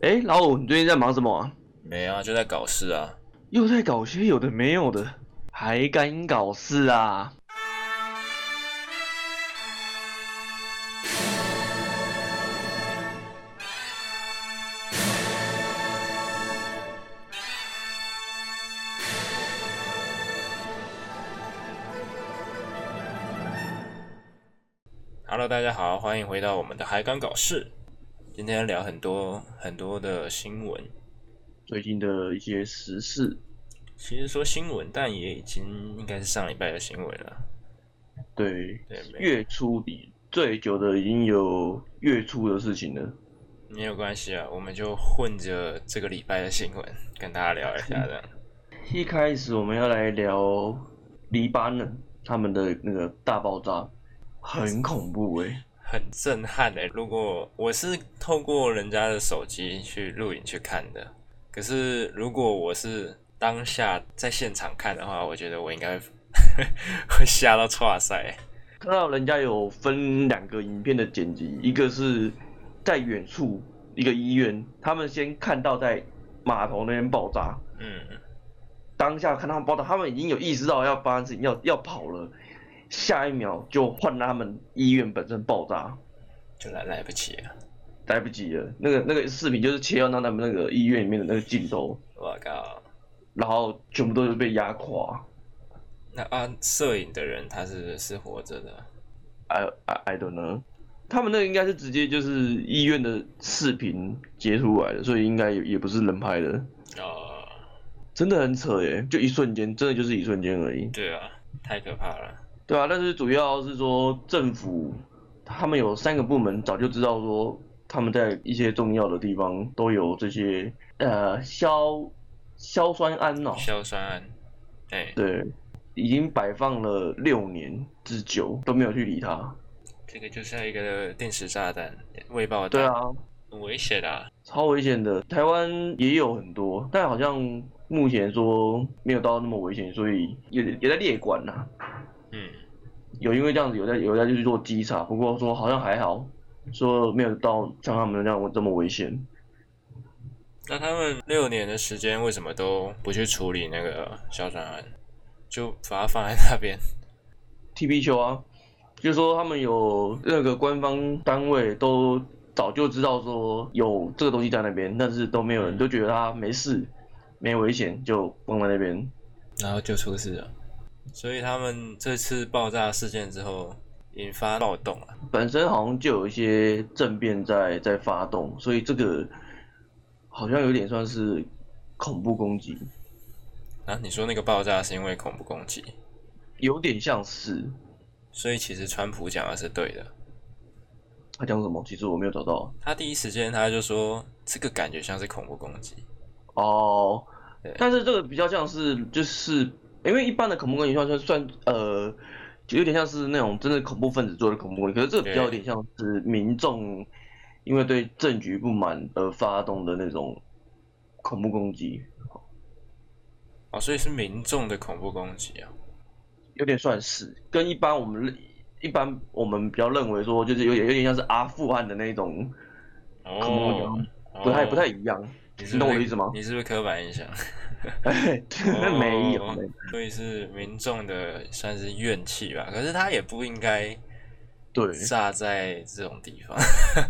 哎，老五，你最近在忙什么啊？没啊，就在搞事啊。又在搞些有的没有的，还敢搞事啊？Hello，大家好，欢迎回到我们的还敢搞事。今天聊很多很多的新闻，最近的一些时事。其实说新闻，但也已经应该是上礼拜的新闻了。对，对，月初比最久的已经有月初的事情了。没有关系啊，我们就混着这个礼拜的新闻跟大家聊一下的。一开始我们要来聊黎巴嫩他们的那个大爆炸，很恐怖哎。很震撼诶！如果我是透过人家的手机去录影去看的，可是如果我是当下在现场看的话，我觉得我应该会 吓到哇塞！看到人家有分两个影片的剪辑，一个是在远处一个医院，他们先看到在码头那边爆炸，嗯，当下看他们爆炸，他们已经有意识到要发生事情，要要跑了。下一秒就换他们医院本身爆炸，就来来不及了，来不及了。那个那个视频就是切到他们那个医院里面的那个镜头，我靠！然后全部都是被压垮。那啊，摄影的人他是是活着的？I I I don't know。他们那个应该是直接就是医院的视频截出来的，所以应该也也不是人拍的。哦，真的很扯耶！就一瞬间，真的就是一瞬间而已。对啊，太可怕了。对啊，但是主要是说政府他们有三个部门早就知道说他们在一些重要的地方都有这些呃硝硝酸铵哦，硝酸铵，哎，对，已经摆放了六年之久都没有去理它。这个就像一个定时炸弹，未爆弹。对啊，很危险啊，超危险的。台湾也有很多，但好像目前说没有到那么危险，所以也也在列管呐。嗯，有因为这样子有在有在就是做稽查，不过说好像还好，说没有到像他们那样这么危险。那他们六年的时间为什么都不去处理那个硝酸铵，就把它放在那边？踢皮球啊，就说他们有那个官方单位都早就知道说有这个东西在那边，但是都没有人都觉得它没事，没危险，就放在那边，然后就出事了。所以他们这次爆炸事件之后引发暴动了，本身好像就有一些政变在在发动，所以这个好像有点算是恐怖攻击啊？你说那个爆炸是因为恐怖攻击？有点像是，所以其实川普讲的是对的。他讲什么？其实我没有找到。他第一时间他就说这个感觉像是恐怖攻击哦，但是这个比较像是就是。因为一般的恐怖攻击算算算呃，就有点像是那种真的恐怖分子做的恐怖攻击，可是这个比较有点像是民众因为对政局不满而发动的那种恐怖攻击。哦，所以是民众的恐怖攻击啊？有点算是，跟一般我们一般我们比较认为说，就是有点有点像是阿富汗的那种恐怖攻击，不太不太一样。你懂我的意思吗？你是不是刻板印象？哎，没有，所以是民众的算是怨气吧。可是他也不应该对炸在这种地方。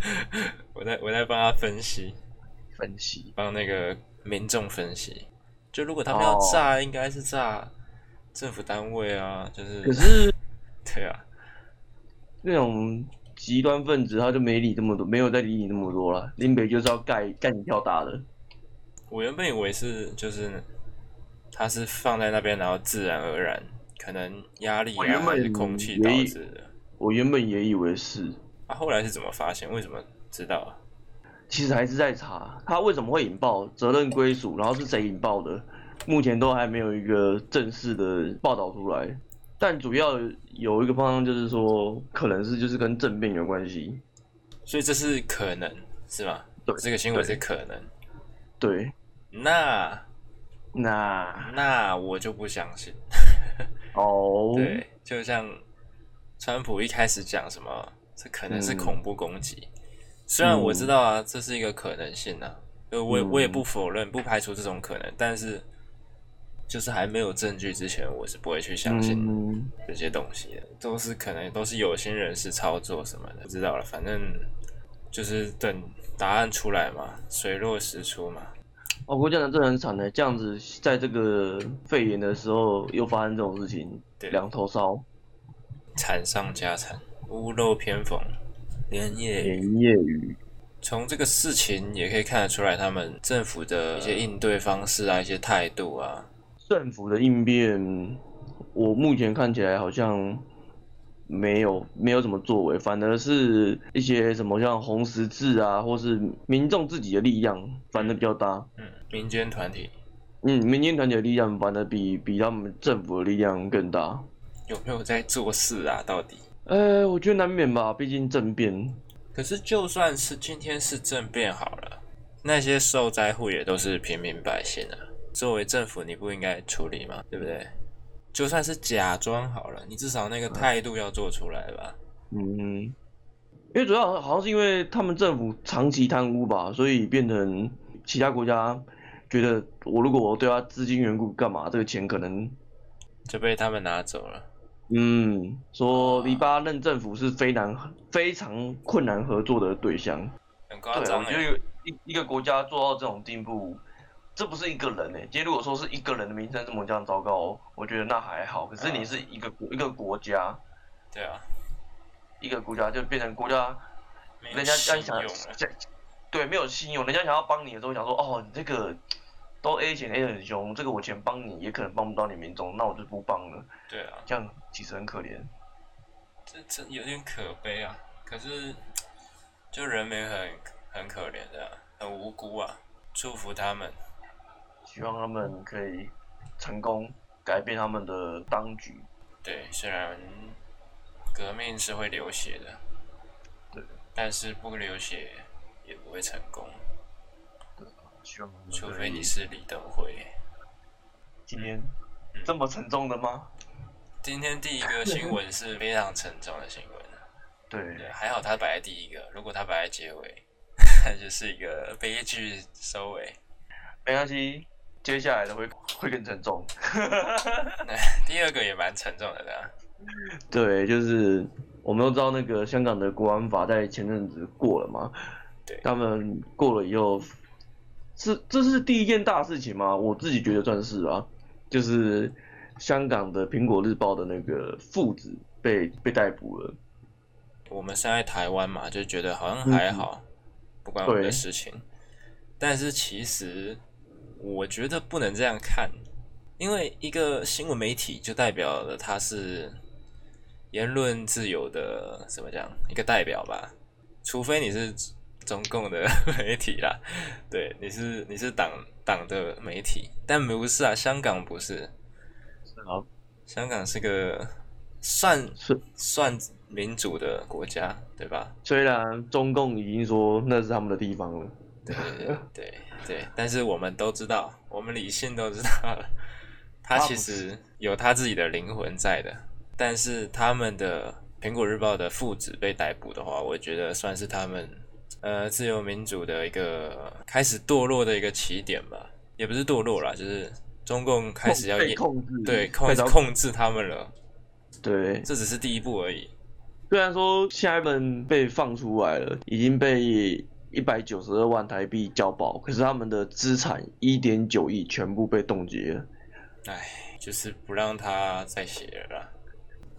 我在我在帮他分析分析，帮那个民众分析。就如果他们要炸，应该是炸政府单位啊，就是可是 对啊，那种极端分子他就没理这么多，没有再理你那么多了。林北就是要盖盖你票大的。我原本以为是，就是它是放在那边，然后自然而然，可能压力啊还是空气导致的。我原本也以为是。啊，后来是怎么发现？为什么知道啊？其实还是在查，它为什么会引爆，责任归属，然后是谁引爆的，目前都还没有一个正式的报道出来。但主要有一个方向就是说，可能是就是跟政变有关系。所以这是可能是吗？对，这个新闻是可能。对。那那。那我就不相信。哦。对，就像川普一开始讲什么，这可能是恐怖攻击。虽然我知道啊，这是一个可能性啊，呃，我我也不否认，不排除这种可能，但是就是还没有证据之前，我是不会去相信这些东西的，都是可能都是有心人士操作什么的，不知道了，反正就是等答案出来嘛，水落石出嘛。哦，不过这样真的很惨的，这样子在这个肺炎的时候又发生这种事情，两头烧，惨上加惨，屋漏偏逢连夜连夜雨。从这个事情也可以看得出来，他们政府的一些应对方式啊，一些态度啊。政府的应变，我目前看起来好像没有没有什么作为，反而是一些什么像红十字啊，或是民众自己的力量，反而比较大。嗯，民间团体。嗯，民间团体的力量反而比比他们政府的力量更大。有没有在做事啊？到底？呃，我觉得难免吧，毕竟政变。可是，就算是今天是政变好了，那些受灾户也都是平民百姓啊。作为政府，你不应该处理吗？对不对？就算是假装好了，你至少那个态度要做出来吧。嗯，因为主要好像是因为他们政府长期贪污吧，所以变成其他国家觉得我如果我对他资金缘故干嘛，这个钱可能就被他们拿走了。嗯，说黎巴嫩政府是非常非常困难合作的对象。很夸张我觉得一一个国家做到这种地步，这不是一个人哎。今天如果说是一个人的名声这么这样糟糕，我觉得那还好。可是你是一个国一个国家，对啊，一个国家就变成国家，人家想想，对，没有信用，人家想要帮你的时候想说，哦，你这个。都 A 钱 A 很凶，这个我钱帮你也可能帮不到你民众，那我就不帮了。对啊，这样其实很可怜。这这有点可悲啊，可是就人民很很可怜的，很无辜啊，祝福他们，希望他们可以成功改变他们的当局。对，虽然革命是会流血的，对，但是不流血也不会成功。对除非你是李登辉。今天这么沉重的吗？今天第一个新闻是非常沉重的新闻。对，还好他摆在第一个，如果他摆在结尾，那 就是一个悲剧收尾。没关系，接下来的会会更沉重。第二个也蛮沉重的，对对，就是我们都知道那个香港的国安法在前阵子过了嘛，对，他们过了以后。是，这是第一件大事情吗？我自己觉得算是啊，就是香港的《苹果日报》的那个父子被被逮捕了。我们是在台湾嘛，就觉得好像还好，不关我们的事情。但是其实我觉得不能这样看，因为一个新闻媒体就代表了它是言论自由的，怎么讲？一个代表吧，除非你是。中共的 媒体啦，对，你是你是党党的媒体，但不是啊，香港不是，好，香港是个算是算民主的国家，对吧？虽然中共已经说那是他们的地方了，对对对，但是我们都知道，我们理性都知道，他其实有他自己的灵魂在的，但是他们的苹果日报的父子被逮捕的话，我觉得算是他们。呃，自由民主的一个开始堕落的一个起点吧，也不是堕落啦，就是中共开始要控制，对，开始控制他们了。对，这只是第一步而已。虽然说下一本被放出来了，已经被一百九十二万台币交保，可是他们的资产一点九亿全部被冻结了。唉，就是不让他再写了。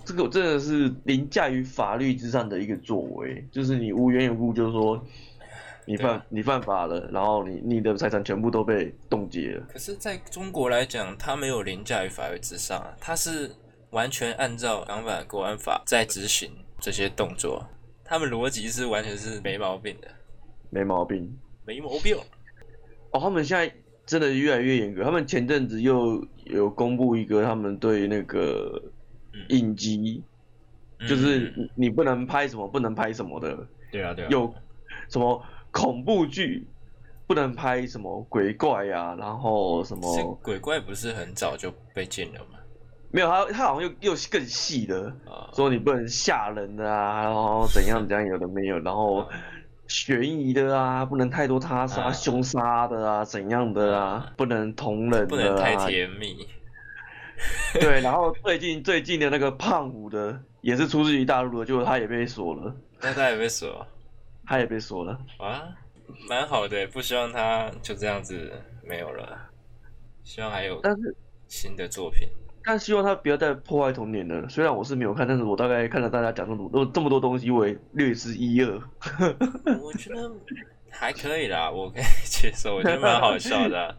这个真的是凌驾于法律之上的一个作为，就是你无缘无故就是说你犯你犯法了，然后你你的财产全部都被冻结了。可是在中国来讲，他没有凌驾于法律之上，他是完全按照港版国安法在执行这些动作，他们逻辑是完全是没毛病的，没毛病，没毛病。哦，他们现在真的越来越严格，他们前阵子又有公布一个他们对那个。影集就是你不能拍什么，不能拍什么的。对啊，对啊。有什么恐怖剧不能拍什么鬼怪呀，然后什么鬼怪不是很早就被禁了吗？没有，他他好像又又更细的，说你不能吓人的啊，然后怎样 怎样，有的没有，然后悬疑的啊，不能太多他杀、凶杀的啊，怎样的啊，不能同人，不能太甜蜜。对，然后最近最近的那个胖虎的也是出自于大陆的，就他也被锁了。那他也被锁？他也被锁了啊，蛮好的，不希望他就这样子没有了，希望还有但是新的作品。但希望他不要再破坏童年了。虽然我是没有看，但是我大概看到大家讲这么多这么多东西，我也略知一二。我觉得还可以啦，我可以接受，我觉得蛮好笑的。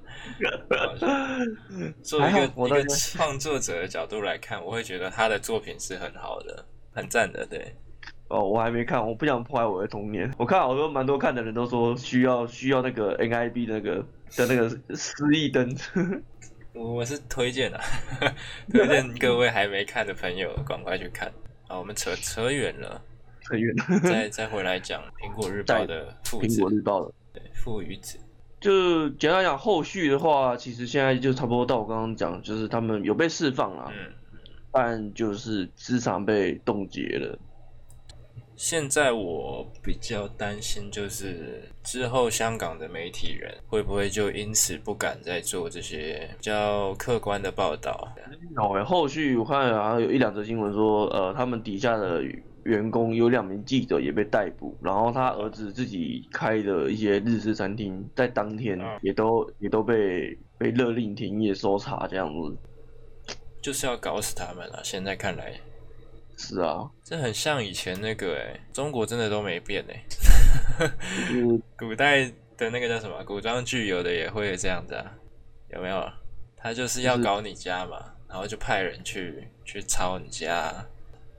作为一个一个创作者的角度来看，我会觉得他的作品是很好的，很赞的。对，哦，我还没看，我不想破坏我的童年。我看好多蛮多看的人都说需要需要那个 NIB 那个的那个失忆灯。我是推荐的，推荐各位还没看的朋友赶快去看。啊，我们扯扯远了，扯远了，再 再回来讲苹果日报的父子。苹果日报的对父与子，就简单讲后续的话，其实现在就差不多到我刚刚讲，就是他们有被释放了，嗯，但就是资产被冻结了。现在我比较担心，就是之后香港的媒体人会不会就因此不敢再做这些比较客观的报道？有后续我看好像有一两则新闻说，呃，他们底下的员工有两名记者也被逮捕，然后他儿子自己开的一些日式餐厅，在当天也都也都被被勒令停业搜查，这样子，就是要搞死他们了。现在看来。是啊，这很像以前那个哎，中国真的都没变哎。古代的那个叫什么古装剧，有的也会这样子啊，有没有？他就是要搞你家嘛，然后就派人去去抄你家，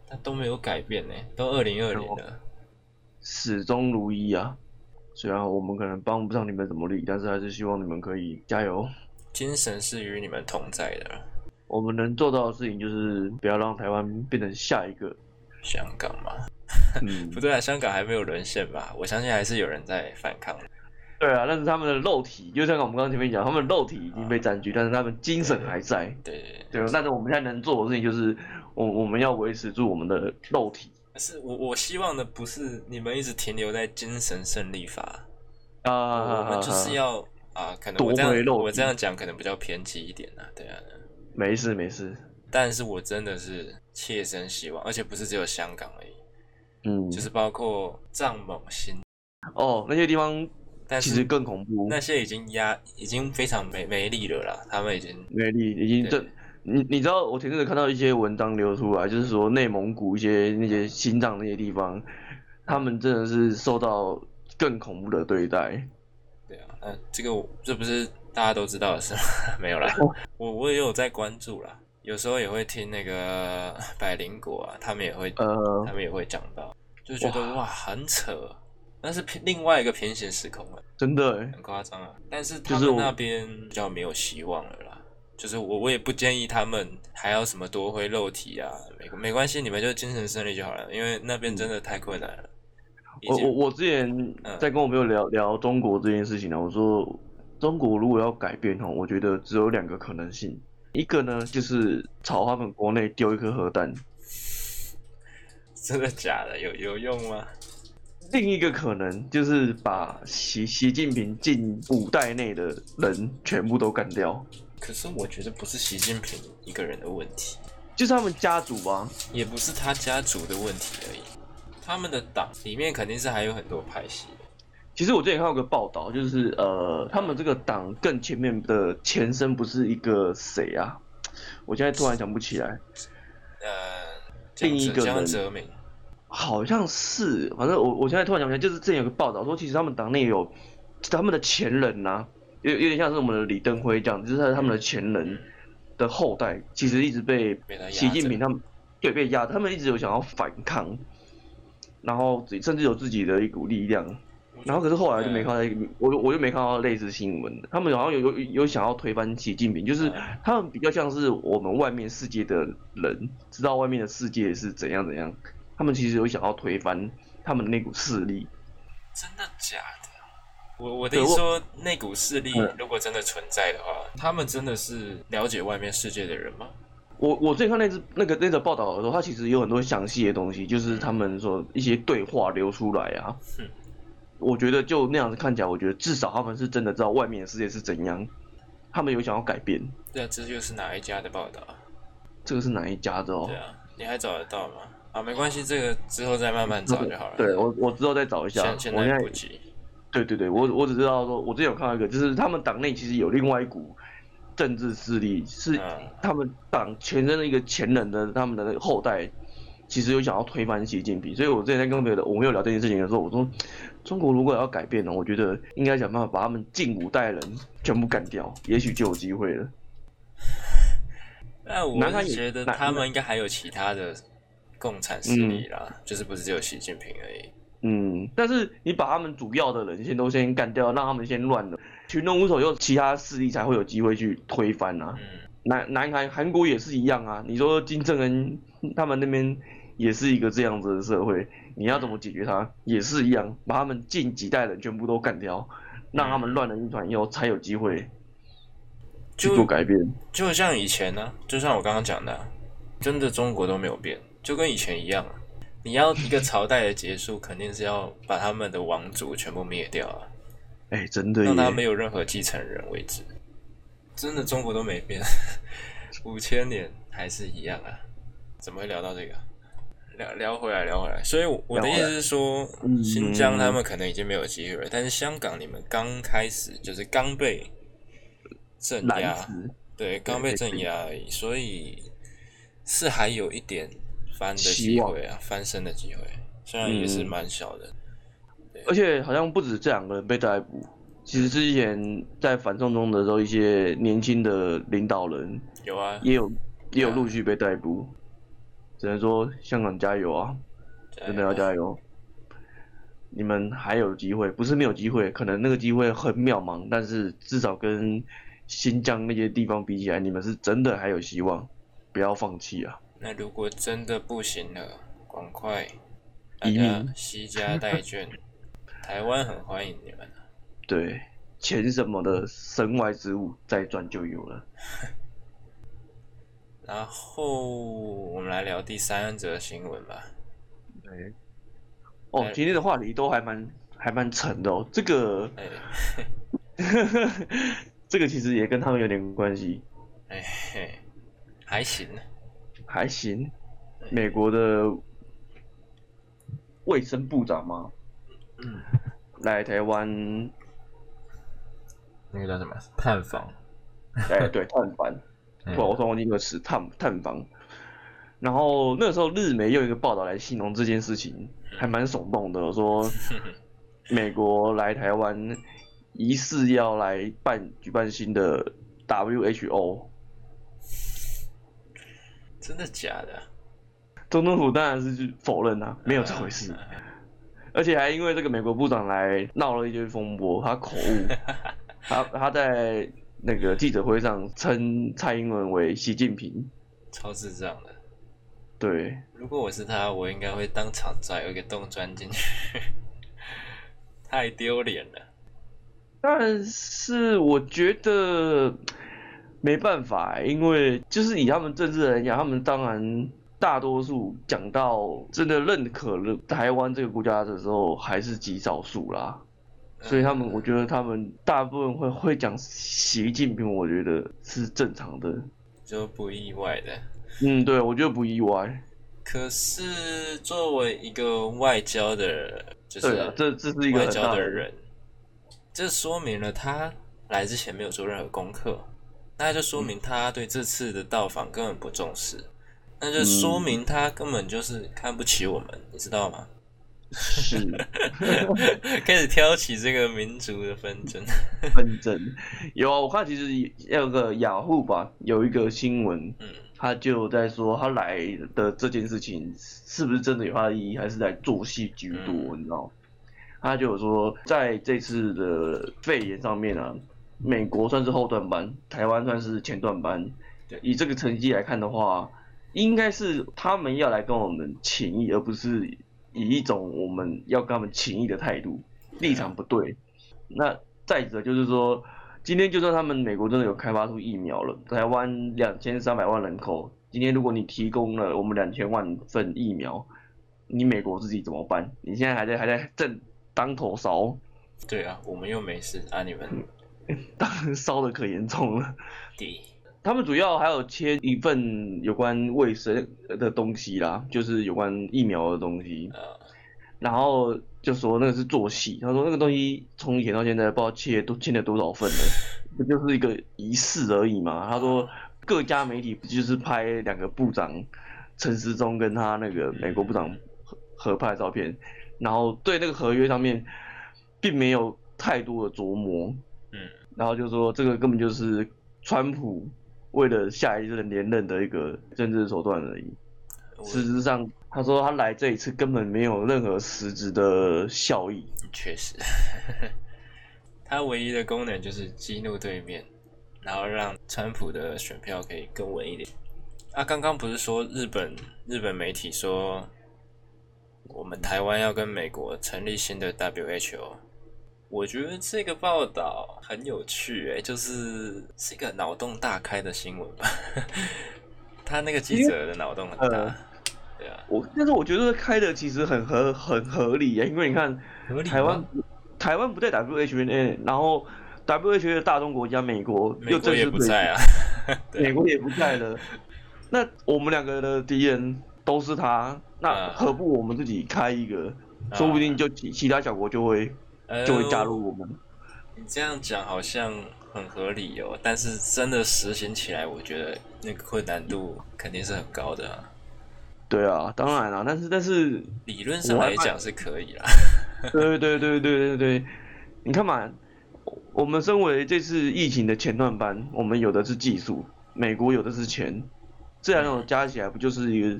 他都没有改变呢，都二零二零了，始终如一啊。虽然我们可能帮不上你们什么力，但是还是希望你们可以加油，精神是与你们同在的。我们能做到的事情就是不要让台湾变成下一个香港嘛？嗯，不对啊，香港还没有沦陷吧？我相信还是有人在反抗。对啊，但是他们的肉体，就像我们刚刚前面讲，他们肉体已经被占据，但是他们精神还在。对对。但是我们现在能做的事情就是，我我们要维持住我们的肉体。是我我希望的不是你们一直停留在精神胜利法啊，我们就是要啊，可能我这样我这样讲可能比较偏激一点啊，对啊。没事没事，但是我真的是切身希望，而且不是只有香港而已，嗯，就是包括藏蒙新哦那些地方，但其实更恐怖，那些已经压已经非常没没力了啦，他们已经没力，已经这你你知道我前阵子看到一些文章流出来，就是说内蒙古一些那些心脏那些地方，他们真的是受到更恐怖的对待。对啊，那这个这不是。大家都知道的是 没有啦，我我也有在关注啦，有时候也会听那个 百灵果啊，他们也会，呃，他们也会讲到，就觉得哇。很扯，那是另外一个平行时空了，真的很夸张啊。但是他们那边比较没有希望了啦，就是我我也不建议他们还要什么夺回肉体啊，没没关系，你们就精神胜利就好了，因为那边真的太困难了。我我我之前在跟我朋友聊聊中国这件事情呢，我说。中国如果要改变哦，我觉得只有两个可能性，一个呢就是朝他们国内丢一颗核弹，真的假的？有有用吗？另一个可能就是把习习近平近五代内的人全部都干掉。可是我觉得不是习近平一个人的问题，就是他们家族吧，也不是他家族的问题而已，他们的党里面肯定是还有很多派系。其实我之前看到个报道，就是呃，他们这个党更前面的前身不是一个谁啊？我现在突然想不起来。呃，另一个江泽民，好像是，反正我我现在突然想不起来，就是之前有个报道说，其实他们党内有他们的前人呐，有有点像是我们的李登辉这样，就是他们的前人的后代，其实一直被习近平他们对被压，他们一直有想要反抗，然后甚至有自己的一股力量。然后可是后来就没看到，我我就没看到类似新闻。他们好像有有有想要推翻习近平，就是他们比较像是我们外面世界的人，知道外面的世界是怎样怎样。他们其实有想要推翻他们的那股势力。真的假的？我我的意思说，那股势力如果真的存在的话，他们真的是了解外面世界的人吗？我我最近看那只那个那个报道的时候，他其实有很多详细的东西，就是他们说一些对话流出来啊。我觉得就那样子看起来，我觉得至少他们是真的知道外面的世界是怎样，他们有想要改变。对啊，这就是哪一家的报道？这个是哪一家的哦？对啊，你还找得到吗？啊，没关系，这个之后再慢慢找就好了。对我，我之后再找一下。现在不急。对对对，我我只知道说，我之前有看到一个，就是他们党内其实有另外一股政治势力，是他们党前身的一个前人的他们的后代，其实有想要推翻习近平。所以我之前在跟别的我们有聊这件事情的时候，我说，中国如果要改变呢，我觉得应该想办法把他们近五代人全部干掉，也许就有机会了。那我觉得他们应该还有其他的共产势力啦，就是不是只有习近平而已。嗯，但是你把他们主要的人先都先干掉，让他们先乱了，群龙无首，又其他势力才会有机会去推翻啊。南南韩韩国也是一样啊。你说金正恩他们那边也是一个这样子的社会，你要怎么解决它？也是一样，把他们近几代人全部都干掉，让他们乱了一团以后才有机会去做改变。就像以前呢，就像我刚刚讲的，真的中国都没有变，就跟以前一样啊。你要一个朝代的结束，肯定是要把他们的王族全部灭掉啊！哎，真的，让他没有任何继承人为止。真的，中国都没变，五千年还是一样啊！怎么会聊到这个？聊聊回来，聊回来。所以我的意思是说，新疆他们可能已经没有机会了，但是香港你们刚开始就是刚被镇压，对，刚被镇压而已，所以是还有一点。翻的机会啊，翻身的机会，虽然也是蛮小的。而且好像不止这两个人被逮捕，其实之前在反送中的时候，一些年轻的领导人有啊，也有也有陆续被逮捕。只能说香港加油啊，真的要加油！你们还有机会，不是没有机会，可能那个机会很渺茫，但是至少跟新疆那些地方比起来，你们是真的还有希望，不要放弃啊！那如果真的不行了，赶快大家惜家带眷，台湾很欢迎你们对，钱什么的身外之物，再赚就有了。然后我们来聊第三则新闻吧。对。哦，今天的话题都还蛮还蛮沉的哦。这个，这个其实也跟他们有点关系。哎嘿，还行。还行，美国的卫生部长吗？嗯，来台湾，那个叫什么探访？哎，对，探访。我我说我那个词探探访。然后那个时候日媒又一个报道来形容这件事情，还蛮耸动的，说 美国来台湾疑似要来办举办新的 WHO。真的假的？总统府当然是否认啊，没有这回事。而且还因为这个美国部长来闹了一堆风波，他口误，他他在那个记者会上称蔡英文为习近平，超智障的。对，如果我是他，我应该会当场钻一个洞钻进去，太丢脸了。但是我觉得。没办法，因为就是以他们政治人讲，他们当然大多数讲到真的认可了台湾这个国家的时候，还是极少数啦。所以他们，我觉得他们大部分会会讲习近平，我觉得是正常的，就不意外的。嗯，对，我觉得不意外。可是作为一个外交的，就是这这是一个外交的人，这说明了他来之前没有做任何功课。那就说明他对这次的到访根本不重视，那就说明他根本就是看不起我们，你知道吗？是，开始挑起这个民族的纷争。纷争有啊，我看其实有个雅虎吧，有一个新闻，嗯，他就在说他来的这件事情是不是真的有他的意义，还是在做戏居多？你知道？他就有说在这次的肺炎上面啊。美国算是后段班，台湾算是前段班。对，以这个成绩来看的话，应该是他们要来跟我们情谊，而不是以一种我们要跟他们情谊的态度，立场不对。那再者就是说，今天就算他们美国真的有开发出疫苗了，台湾两千三百万人口，今天如果你提供了我们两千万份疫苗，你美国自己怎么办？你现在还在还在正当头烧。对啊，我们又没事啊，你们 当然烧的可严重了。对，他们主要还有切一份有关卫生的东西啦，就是有关疫苗的东西。然后就说那个是做戏，他说那个东西从以前到现在不知道切都切了多少份了，不就是一个仪式而已嘛。他说各家媒体不就是拍两个部长陈时中跟他那个美国部长合合拍照片，然后对那个合约上面并没有太多的琢磨，嗯，然后就说这个根本就是川普为了下一任连任的一个政治手段而已，事实上。他说他来这一次根本没有任何实质的效益。确实，他唯一的功能就是激怒对面，然后让川普的选票可以更稳一点。啊，刚刚不是说日本日本媒体说我们台湾要跟美国成立新的 WHO？我觉得这个报道很有趣，哎，就是是一个脑洞大开的新闻吧。他那个记者的脑洞很大。对啊。我但是我觉得开的其实很合很合理啊，因为你看台湾台湾不在 WHA，然后 WHA 的大中国家美国又正式不在 啊，美国也不在了，那我们两个的敌人都是他，那何不我们自己开一个，说不定就其其他小国就会就会加入我们。你这样讲好像很合理哦，但是真的实行起来，我觉得那个困难度肯定是很高的啊。对啊，当然了，但是但是理论上来讲是可以啦。对对对对对对你看嘛，我们身为这次疫情的前段班，我们有的是技术，美国有的是钱，这两种加起来不就是一个，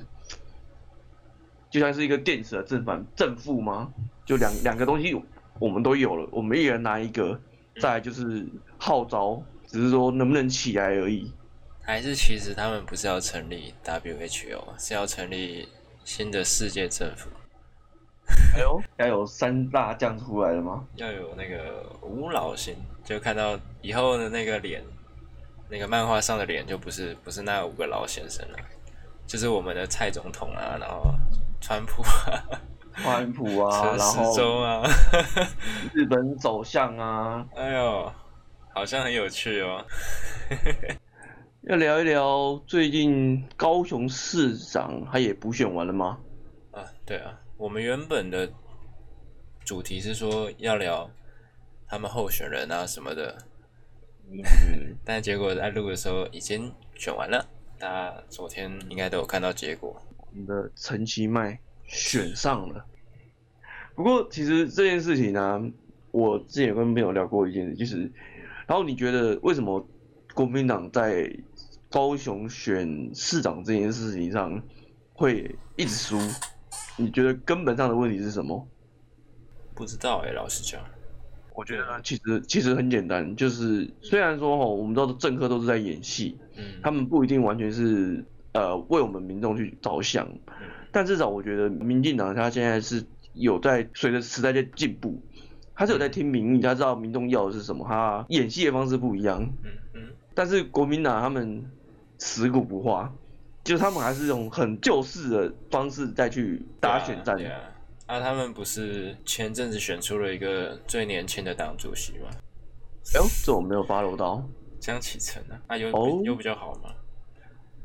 就像是一个电池的正反正负吗？就两两个东西我们都有了，我们一人拿一个，再就是号召，只是说能不能起来而已。还是其实他们不是要成立 WHO，是要成立新的世界政府。哎呦，要有三大将出来了吗？要有那个五老星，就看到以后的那个脸，那个漫画上的脸就不是不是那五个老先生了，就是我们的蔡总统啊，然后川普啊，川普啊，然后啊，日本走向啊，哎呦，好像很有趣哦。要聊一聊最近高雄市长他也补选完了吗？啊，对啊，我们原本的主题是说要聊他们候选人啊什么的，嗯，但结果在录的时候已经选完了，大家昨天应该都有看到结果，我们的陈其迈选上了。不过其实这件事情呢，我之前有跟朋友聊过一件事，就是，然后你觉得为什么国民党在高雄选市长这件事情上会一直输，你觉得根本上的问题是什么？不知道哎，老实讲，我觉得其实其实很简单，就是虽然说哈，我们知道政客都是在演戏，嗯，他们不一定完全是呃为我们民众去着想，但至少我觉得民进党他现在是有在随着时代在进步，他是有在听民意，他知道民众要的是什么，他演戏的方式不一样，嗯嗯，但是国民党他们。死骨不化，就他们还是用很旧式的方式再去打选战。啊，他们不是前阵子选出了一个最年轻的党主席吗？哎呦，这我没有 follow 到。江启程啊，啊有有比较好吗？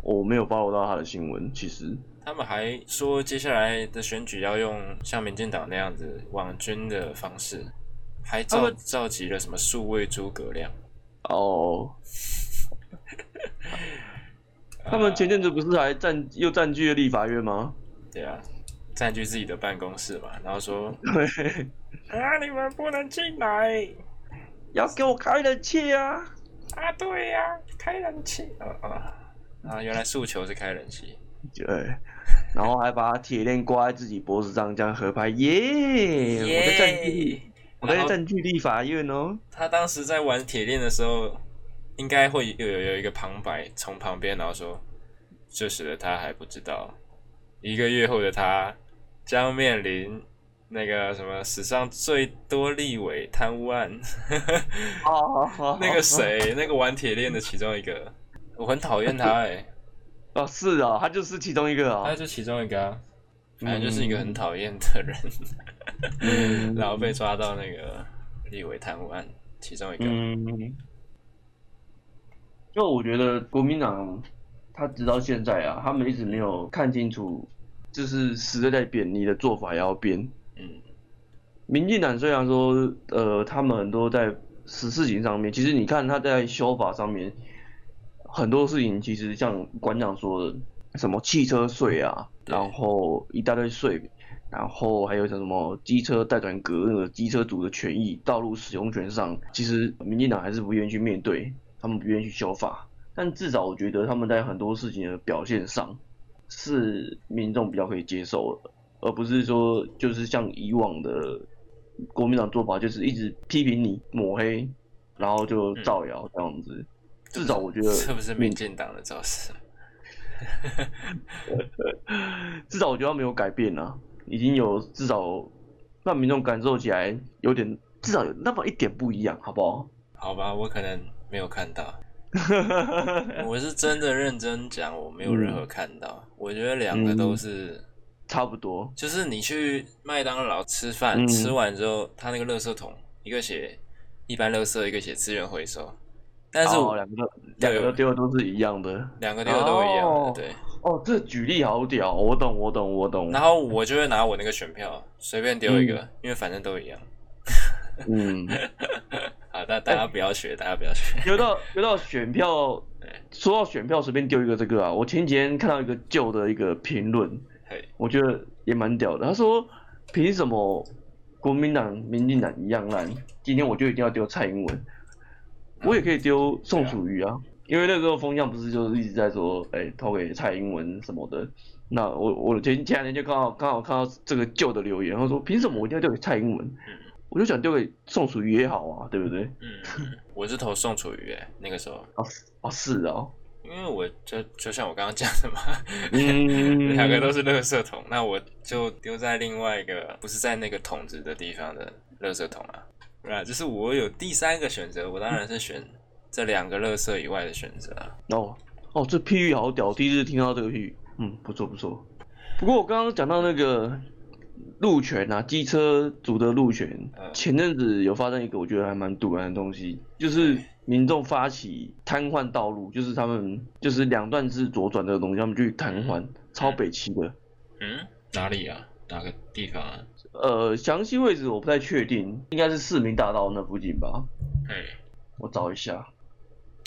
我没有 follow 到他的新闻。其实他们还说，接下来的选举要用像民进党那样子网军的方式，还召召集了什么数位诸葛亮。哦。他们前阵子不是还占又占据了立法院吗？对啊，占据自己的办公室嘛，然后说 啊，你们不能进来，要给我开冷气啊！啊，对呀，开冷气啊啊啊！原来诉求是开冷气，对，然后还把铁链挂在自己脖子上，这样合拍，耶！我在占据，我在占据立法院哦。他当时在玩铁链的时候。应该会有有一个旁白从旁边，然后说：“这时的他还不知道，一个月后的他将面临那个什么史上最多立委贪污案。”哦，那个谁，那个玩铁链的其中一个，我很讨厌他哎。哦，是啊，他就是其中一个啊。他就其中一个啊。反正就是一个很讨厌的人，然后被抓到那个立委贪污案其中一个。就我觉得国民党他直到现在啊，他们一直没有看清楚，就是时代在变，你的做法也要变。嗯，民进党虽然说呃，他们很多在实事情上面，其实你看他在修法上面很多事情，其实像馆长说的，什么汽车税啊，然后一大堆税，然后还有像什么机车代转格那个机车主的权益、道路使用权上，其实民进党还是不愿意去面对。他们不愿意去修法，但至少我觉得他们在很多事情的表现上是民众比较可以接受的，而不是说就是像以往的国民党做法，就是一直批评你抹黑，然后就造谣这样子。至少我觉得 这不是民进党的造势。至少我觉得他没有改变啊，已经有至少让民众感受起来有点至少有那么一点不一样，好不好？好吧，我可能。没有看到，我是真的认真讲，我没有任何看到。我觉得两个都是差不多，就是你去麦当劳吃饭，吃完之后，他那个垃圾桶一个写一般垃圾，一个写资源回收，但是我两个两个丢的都是一样的，两个丢的都一样，对。哦，这举例好屌，我懂，我懂，我懂。然后我就会拿我那个选票随便丢一个，因为反正都一样。嗯。好！大大家不要学，大家不要学。丢到丢到选票，说到选票，随便丢一个这个啊！我前几天看到一个旧的一个评论，我觉得也蛮屌的。他说：“凭什么国民党、民进党一样烂？今天我就一定要丢蔡英文，我也可以丢宋楚瑜啊！因为那个风向不是就是一直在说，哎，投给蔡英文什么的。那我我前前两天就刚好刚好看到这个旧的留言，他说：凭什么我一定要丢给蔡英文？”我就想丢给宋楚瑜也好啊，对不对？嗯，我是投宋楚瑜诶，那个时候。哦，哦是哦，因为我就就像我刚刚讲的嘛，两个都是垃圾桶，那我就丢在另外一个不是在那个桶子的地方的垃圾桶啊。啊，就是我有第三个选择，我当然是选这两个乐色以外的选择啊。哦哦，这譬喻好屌，第一次听到这个譬喻，嗯，不错不错。不过我刚刚讲到那个。路权啊，机车组的路权，前阵子有发生一个我觉得还蛮堵然的东西，就是民众发起瘫痪道路，就是他们就是两段式左转这个东西，他们去瘫痪，超北七的。嗯，哪里啊？哪个地方啊？呃，详细位置我不太确定，应该是市民大道那附近吧。哎，我找一下。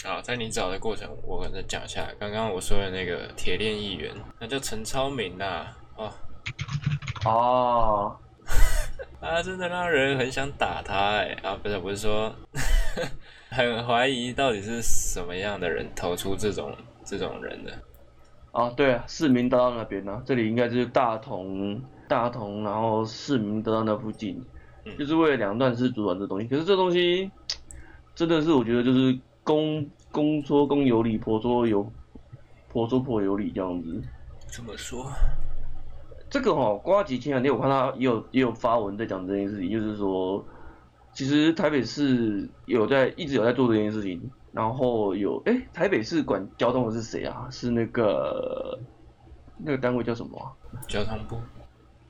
好，在你找的过程，我再讲一下刚刚我说的那个铁链议员，那叫陈超明呐，哦。哦，啊，真的让人很想打他哎！啊，不是，不是说，很怀疑到底是什么样的人投出这种这种人的。啊，对啊，市民大道那边呢，这里应该就是大同大同，然后市民得到那附近，就是为了两段式主管这东西。可是这东西 真的是我觉得就是公公说公有理，婆说有婆说婆有理这样子。怎么说？这个哈，瓜吉前两天我看他也有也有发文在讲这件事情，就是说，其实台北市有在一直有在做这件事情，然后有哎，台北市管交通的是谁啊？是那个那个单位叫什么？交通部。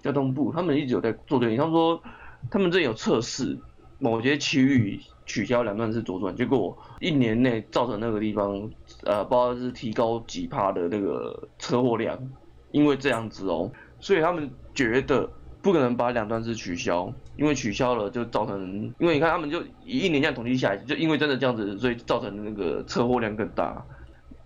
交通部，他们一直有在做对。他们说，他们这有测试某些区域取消两段式左转，结果一年内造成那个地方呃，不知道是提高几趴的那个车祸量，因为这样子哦。所以他们觉得不可能把两段式取消，因为取消了就造成，因为你看他们就一年这样统计下来，就因为真的这样子，所以造成那个车祸量更大。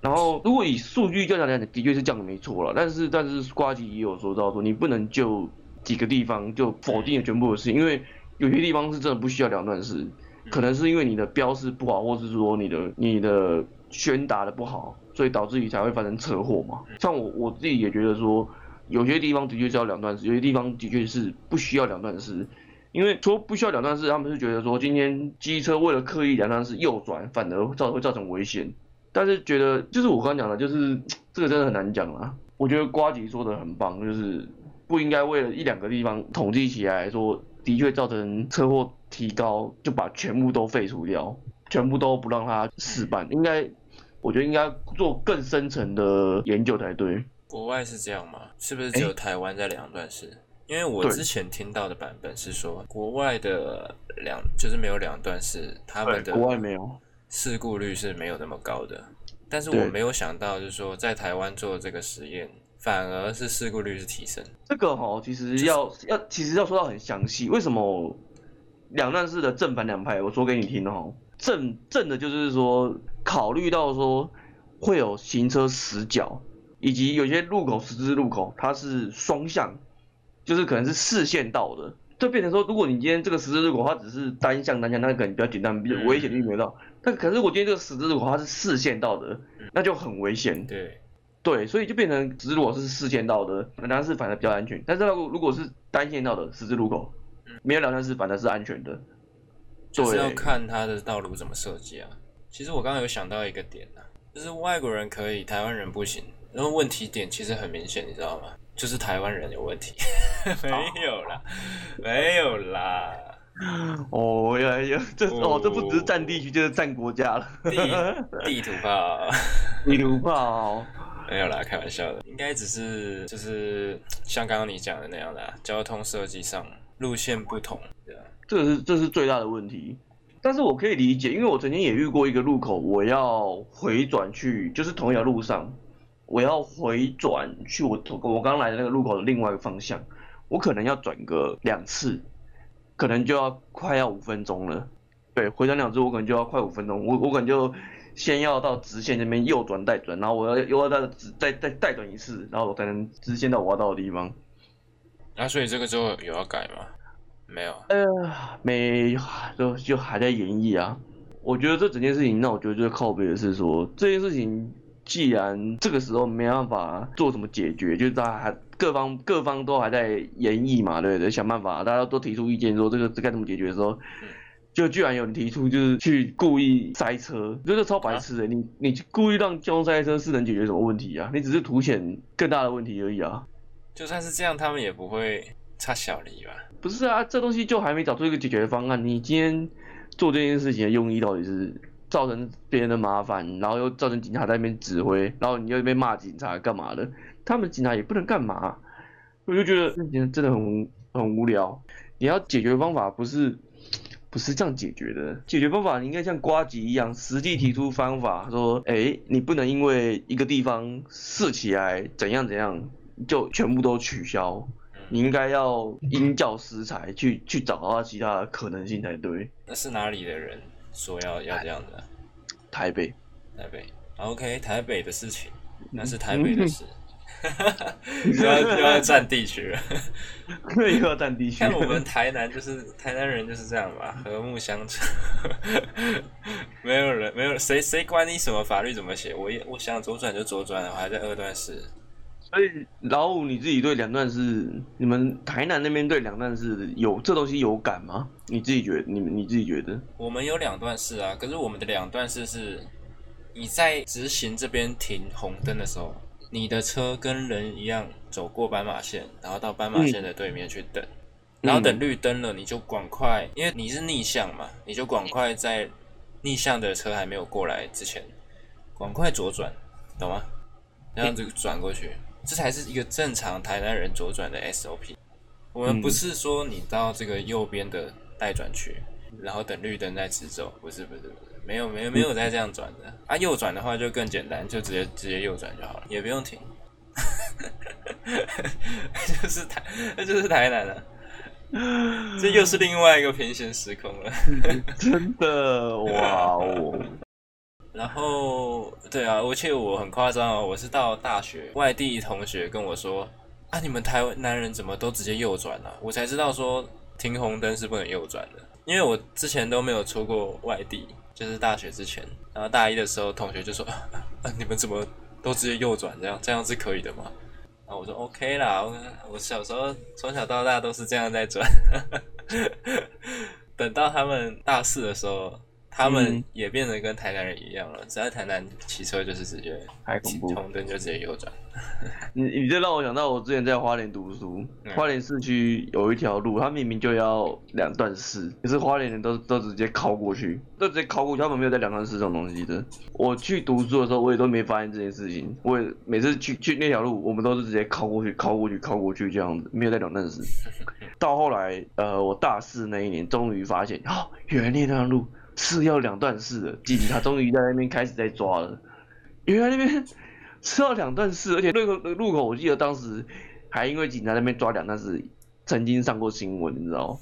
然后如果以数据调查来讲，的确是这样没错了。但是但是瓜吉也有说到说，你不能就几个地方就否定了全部的事情，因为有些地方是真的不需要两段式，可能是因为你的标示不好，或是说你的你的宣达的不好，所以导致你才会发生车祸嘛。像我我自己也觉得说。有些地方的确是要两段式，有些地方的确是不需要两段式，因为说不需要两段式，他们是觉得说今天机车为了刻意两段式右转，反而造会造成危险。但是觉得就是我刚刚讲的，就是 这个真的很难讲啊。我觉得瓜吉说的很棒，就是不应该为了一两个地方统计起来说的确造成车祸提高，就把全部都废除掉，全部都不让它试办。应该我觉得应该做更深层的研究才对。国外是这样吗？是不是只有台湾在两段式？因为我之前听到的版本是说，国外的两就是没有两段式，他们的国外没有事故率是没有那么高的。但是我没有想到，就是说在台湾做这个实验，反而是事故率是提升。这个哈，其实要要其实要说到很详细，为什么两段式的正反两派？我说给你听哦，正正的就是说考虑到说会有行车死角，以及有些路口十字路口它是双向。就是可能是视线道的，就变成说，如果你今天这个十字路口它只是单向单向，那可能比较简单，比较危险率没到。但可是我今天这个十字路口它是四线道的，那就很危险。对，对，所以就变成十字路口是四线道的，当然是反而比较安全。但是如果是单线道的十字路口，没有两段式反而是安全的。就是要看它的道路怎么设计啊。其实我刚刚有想到一个点啊，就是外国人可以，台湾人不行。然后问题点其实很明显，你知道吗？就是台湾人有问题，没有啦，没有啦。哦呀呀，这哦这不只是占地区，就是占国家了。地地图炮，地图炮，没有啦，开玩笑的。应该只是就是像刚刚你讲的那样的交通设计上路线不同，对这个是这是最大的问题。但是我可以理解，因为我曾经也遇过一个路口，我要回转去，就是同一条路上。我要回转去我我刚来的那个路口的另外一个方向，我可能要转个两次，可能就要快要五分钟了。对，回转两次我可能就要快五分钟，我我可能就先要到直线这边右转带转，然后我要又要再再再带转一次，然后我才能直线到我要到的地方。那所以这个之后有要改吗？没有。呃，没，就就还在演绎啊。我觉得这整件事情，那我觉得就是靠背的是说这件事情。既然这个时候没办法做什么解决，就是大家还各方各方都还在研议嘛，对不对？想办法，大家都提出意见说这个这该怎么解决的时候，就居然有人提出就是去故意塞车，觉得超白痴的。你你故意让交通塞车是能解决什么问题啊？你只是凸显更大的问题而已啊。就算是这样，他们也不会差小离吧？不是啊，这东西就还没找出一个解决方案。你今天做这件事情的用意到底是？造成别人的麻烦，然后又造成警察在那边指挥，然后你又被骂警察干嘛的？他们警察也不能干嘛，我就觉得真的很很无聊。你要解决方法不是不是这样解决的，解决方法你应该像瓜吉一样，实际提出方法，说，哎，你不能因为一个地方试起来怎样怎样，就全部都取消。你应该要因教施材，去去找到其他的可能性才对。那是哪里的人？说要要这样的，台北，台北，OK，台北的事情，那是台北的事，又要又要占地区了，又要占地区。像我们台南就是台南人就是这样吧，和睦相处，没有人没有谁谁管你什么法律怎么写，我也我想左转就左转，我还在二段式。所以老五你自己对两段式，你们台南那边对两段式有这东西有感吗？你自己觉得，你你自己觉得？我们有两段式啊，可是我们的两段式是，你在直行这边停红灯的时候，你的车跟人一样走过斑马线，然后到斑马线的对面去等，然后等绿灯了，你就赶快，因为你是逆向嘛，你就赶快在逆向的车还没有过来之前，赶快左转，懂吗？这样子转过去。这才是一个正常台南人左转的 SOP。我们不是说你到这个右边的待转区，然后等绿灯再直走，不是不是不是，没有没有没有再这样转的。啊，右转的话就更简单，就直接直接右转就好了，也不用停。就是台，那就是台南了。这又是另外一个平行时空了。真的哇哦！然后，对啊，而且我很夸张哦，我是到大学，外地同学跟我说，啊，你们台湾男人怎么都直接右转啊？我才知道说停红灯是不能右转的，因为我之前都没有出过外地，就是大学之前，然后大一的时候，同学就说，啊，你们怎么都直接右转？这样这样是可以的吗？啊，我说 OK 啦，我我小时候从小到大都是这样在转，等到他们大四的时候。他们也变得跟台南人一样了，只要台南骑车就是直接太恐怖，红灯就直接右转。你你这让我想到我之前在花莲读书，花莲市区有一条路，它明明就要两段式，可是花莲人都都直接靠过去，都直接靠过去，他们没有在两段式这种东西的。我去读书的时候，我也都没发现这件事情。我也每次去去那条路，我们都是直接靠过去，靠过去，靠过去这样子，没有在两段式。到后来，呃，我大四那一年，终于发现，哦，原来那段路。是要两段式的，警察终于在那边开始在抓了。原来那边是要两段式，而且那个路口，我记得当时还因为警察那边抓两段式，曾经上过新闻，你知道吗？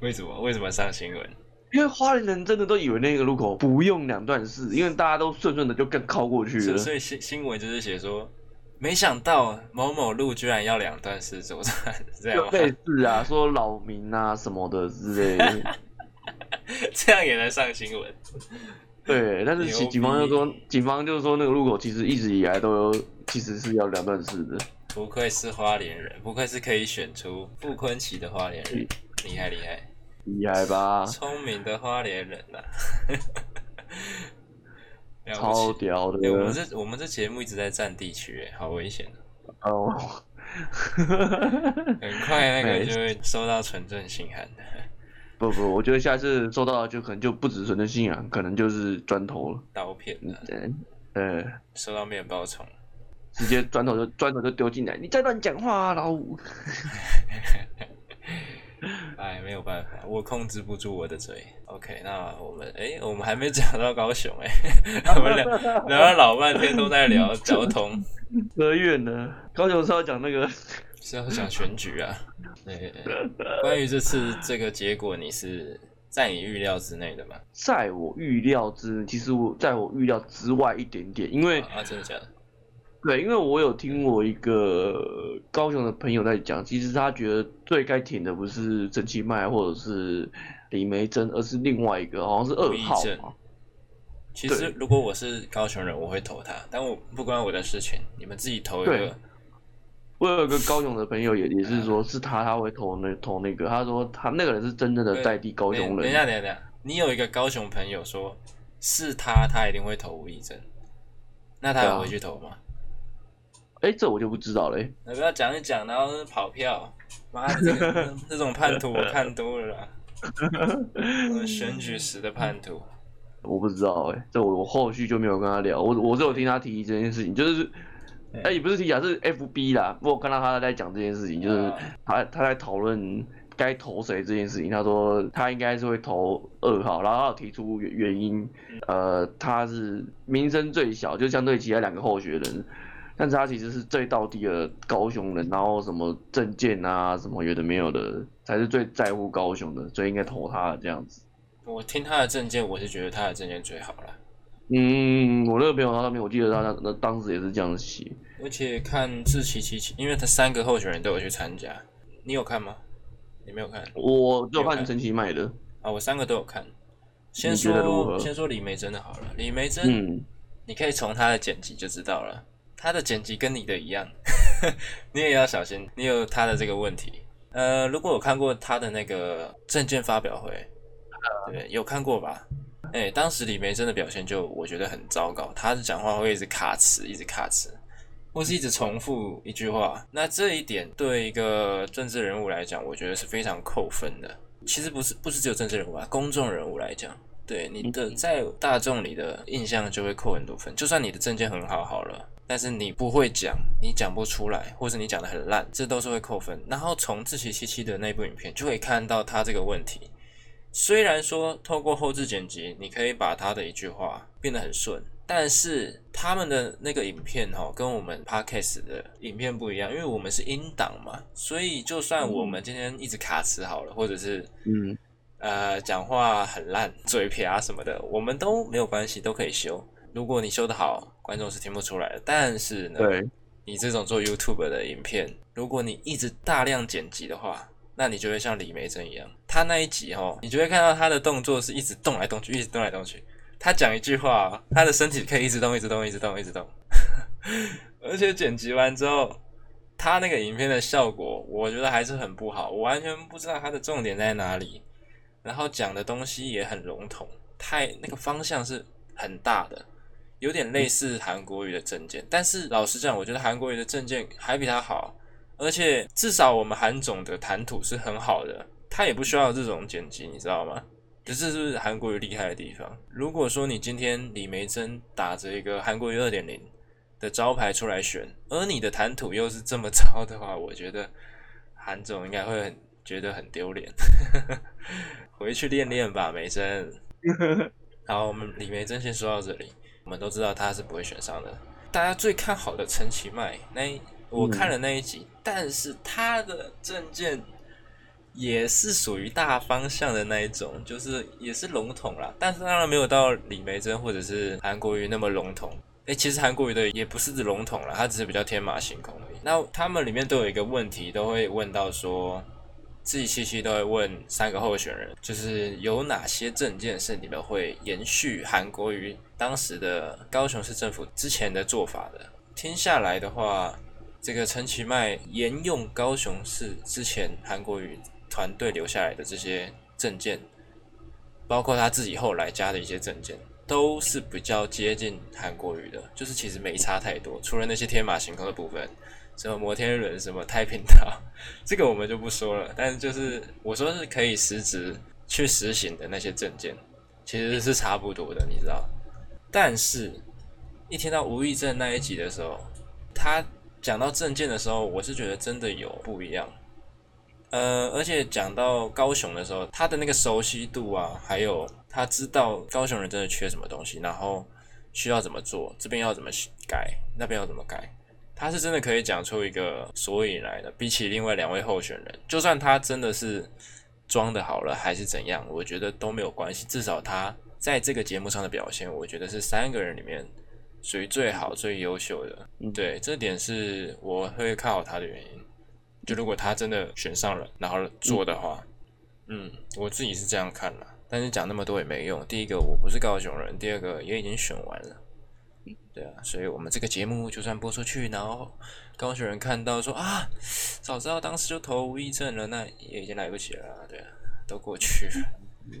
为什么？为什么上新闻？因为花莲人真的都以为那个路口不用两段式，因为大家都顺顺的就更靠过去了。所以新新闻就是写说。没想到某某路居然要两段式左转，这样类似啊，说扰民啊什么的之类的，这样也能上新闻？对，但是警警方就说，警方就是说那个路口其实一直以来都有其实是要两段式的。不愧是花莲人，不愧是可以选出傅昆奇的花莲人，厉害厉害厉害吧？聪明的花莲人呐！超屌的！我们这我们这节目一直在占地区，哎，好危险哦！很快那个就会收到纯正信函。不不，我觉得下次收到就可能就不止纯正信函，可能就是砖头了。刀片。对，呃，收到面包虫，直接砖头就砖头就丢进来，你再乱讲话，老五。哎，没有办法，我控制不住我的嘴。OK，那我们哎，我们还没讲到高雄哎，我们聊聊了老半天都在聊交通，多远呢？高雄是要讲那个，是要讲选举啊。对，关于这次这个结果，你是在你预料之内的吗？在我预料之，其实我在我预料之外一点点，因为啊，真的假的？对，因为我有听我一个高雄的朋友在讲，其实他觉得最该挺的不是陈其迈或者是李梅珍，而是另外一个，好像是二号其实如果我是高雄人，我会投他，但我不关我的事情，你们自己投一个。我有一个高雄的朋友也也是说，是他他会投那投那个，他说他那个人是真正的在地高雄人。等一下，等一下，你有一个高雄朋友说是他，他一定会投吴义珍，那他有回去投吗？哎，这我就不知道嘞。要不要讲一讲，然后跑票，妈的，这种叛徒我看多了啦。选举时的叛徒，我不知道哎，这我我后续就没有跟他聊。我我是有听他提这件事情，就是哎也不是提啊，是 FB 啦。我看到他在讲这件事情，就是他他在讨论该投谁这件事情。他说他应该是会投二号，然后提出原原因，呃，他是名声最小，就相对其他两个候选人。但是他其实是最到地的高雄人，然后什么证件啊，什么有的没有的，才是最在乎高雄的，所以应该投他的这样子。我听他的证件，我是觉得他的证件最好了。嗯，我那个朋友他那边，我记得他那那当时也是这样写。而且看志奇奇奇，因为他三个候选人都有去参加，你有看吗？你没有看？我就看陈其迈的。啊，我三个都有看。先说先说李梅珍的好了，李梅珍，你可以从他的剪辑就知道了。他的剪辑跟你的一样，你也要小心。你有他的这个问题。呃，如果有看过他的那个证件发表会，对，有看过吧？哎，当时李梅珍的表现就我觉得很糟糕，他的讲话会一直卡词，一直卡词，或是一直重复一句话。那这一点对一个政治人物来讲，我觉得是非常扣分的。其实不是，不是只有政治人物啊，公众人物来讲，对你的在大众里的印象就会扣很多分。就算你的证件很好，好了。但是你不会讲，你讲不出来，或者你讲的很烂，这都是会扣分。然后从自奇七七的那部影片就可以看到他这个问题。虽然说透过后置剪辑，你可以把他的一句话变得很顺，但是他们的那个影片哈，跟我们 podcast 的影片不一样，因为我们是音档嘛，所以就算我们今天一直卡词好了，或者是嗯呃讲话很烂、嘴撇啊什么的，我们都没有关系，都可以修。如果你修的好。观众是听不出来的，但是呢，你这种做 YouTube 的影片，如果你一直大量剪辑的话，那你就会像李梅珍一样，他那一集哦，你就会看到他的动作是一直动来动去，一直动来动去。他讲一句话，他的身体可以一直动，一直动，一直动，一直动。而且剪辑完之后，他那个影片的效果，我觉得还是很不好。我完全不知道他的重点在哪里。然后讲的东西也很笼统，太那个方向是很大的，有点类似韩国语的证件。但是老实讲，我觉得韩国语的证件还比他好，而且至少我们韩总的谈吐是很好的，他也不需要这种剪辑，你知道吗？这是是韩国语厉害的地方。如果说你今天李梅珍打着一个韩国语二点零的招牌出来选，而你的谈吐又是这么糟的话，我觉得韩总应该会很觉得很丢脸。回去练练吧，梅珍。好，我们李梅珍先说到这里。我们都知道他是不会选上的。大家最看好的陈其迈，那我看了那一集，但是他的证件也是属于大方向的那一种，就是也是笼统啦。但是当然没有到李梅珍或者是韩国瑜那么笼统。哎，其实韩国瑜的也不是笼统了，他只是比较天马行空而已。那他们里面都有一个问题，都会问到说。自己期期都会问三个候选人，就是有哪些证件是你们会延续韩国瑜当时的高雄市政府之前的做法的？听下来的话，这个陈其迈沿用高雄市之前韩国瑜团队留下来的这些证件，包括他自己后来加的一些证件，都是比较接近韩国瑜的，就是其实没差太多，除了那些天马行空的部分。什么摩天轮，什么太平岛，这个我们就不说了。但是就是我说是可以实质去实行的那些证件，其实是差不多的，你知道。但是，一听到吴义正那一集的时候，他讲到证件的时候，我是觉得真的有不一样。呃，而且讲到高雄的时候，他的那个熟悉度啊，还有他知道高雄人真的缺什么东西，然后需要怎么做，这边要怎么改，那边要怎么改。他是真的可以讲出一个所以来的，比起另外两位候选人，就算他真的是装的好了还是怎样，我觉得都没有关系。至少他在这个节目上的表现，我觉得是三个人里面属于最好、最优秀的。对，这点是我会看好他的原因。就如果他真的选上了，然后做的话，嗯，我自己是这样看了。但是讲那么多也没用。第一个，我不是高雄人；第二个，也已经选完了。对啊，所以我们这个节目就算播出去，然后高雄人看到说啊，早知道当时就投无意症了，那也已经来不及了。对啊，都过去了，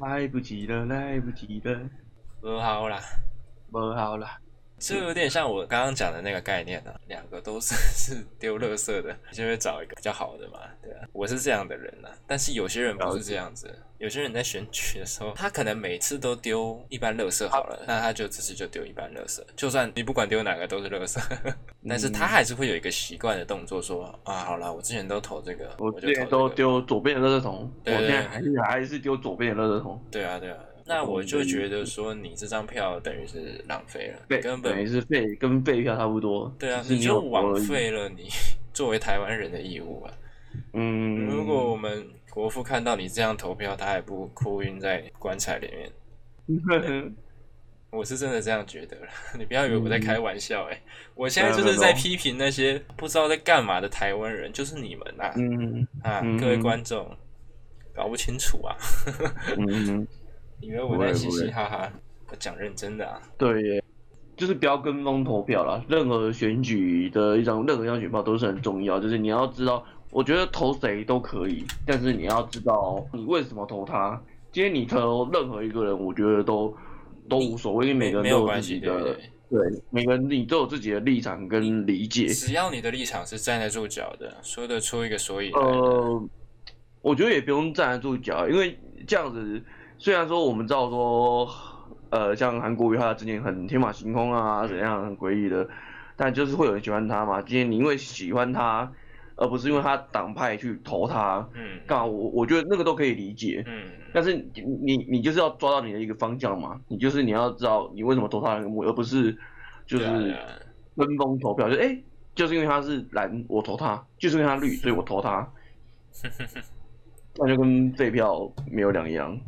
来不及了，来不及了，不好啦，不好啦。这有点像我刚刚讲的那个概念呢，两个都是 是丢垃圾的，就会找一个比较好的嘛，对啊，我是这样的人呐，但是有些人不是这样子，有些人在选举的时候，他可能每次都丢一般垃圾好了，那他就只是就丢一般垃圾，就算你不管丢哪个都是垃圾，但是他还是会有一个习惯的动作，说啊，好了，我之前都投这个，我之前都丢左边的垃圾桶，我现在还是还是丢左边的垃圾桶，对啊，对啊。那我就觉得说，你这张票等于是浪费了，对根本等于是废，跟废票差不多。对啊，你就枉费了你 作为台湾人的义务啊。嗯，如果我们国父看到你这样投票，他还不哭晕在棺材里面？我是真的这样觉得了，你不要以为我在开玩笑哎，我现在就是在批评那些不知道在干嘛的台湾人，就是你们呐，啊，各位观众搞不清楚啊。以为我在嘻嘻哈哈，我讲认真的啊。对，就是不要跟风投票啦。任何选举的一张任何一张选票都是很重要，就是你要知道，我觉得投谁都可以，但是你要知道你为什么投他。今天你投任何一个人，我觉得都都无所谓，因为每个人都有自己的，对，每个人你都有自己的立场跟理解。只要你的立场是站得住脚的，说得出一个所以。呃，我觉得也不用站得住脚，因为这样子。虽然说我们知道说，呃，像韩国瑜他之前很天马行空啊，怎样很诡异的，但就是会有人喜欢他嘛。今天你因为喜欢他，而不是因为他党派去投他，嗯，干嘛？我我觉得那个都可以理解，嗯。但是你你你就是要抓到你的一个方向嘛，你就是你要知道你为什么投他那个目，而不是就是跟风投票，就哎，就是因为他是蓝，我投他；就是因为他绿，所以我投他。那就跟废票没有两样。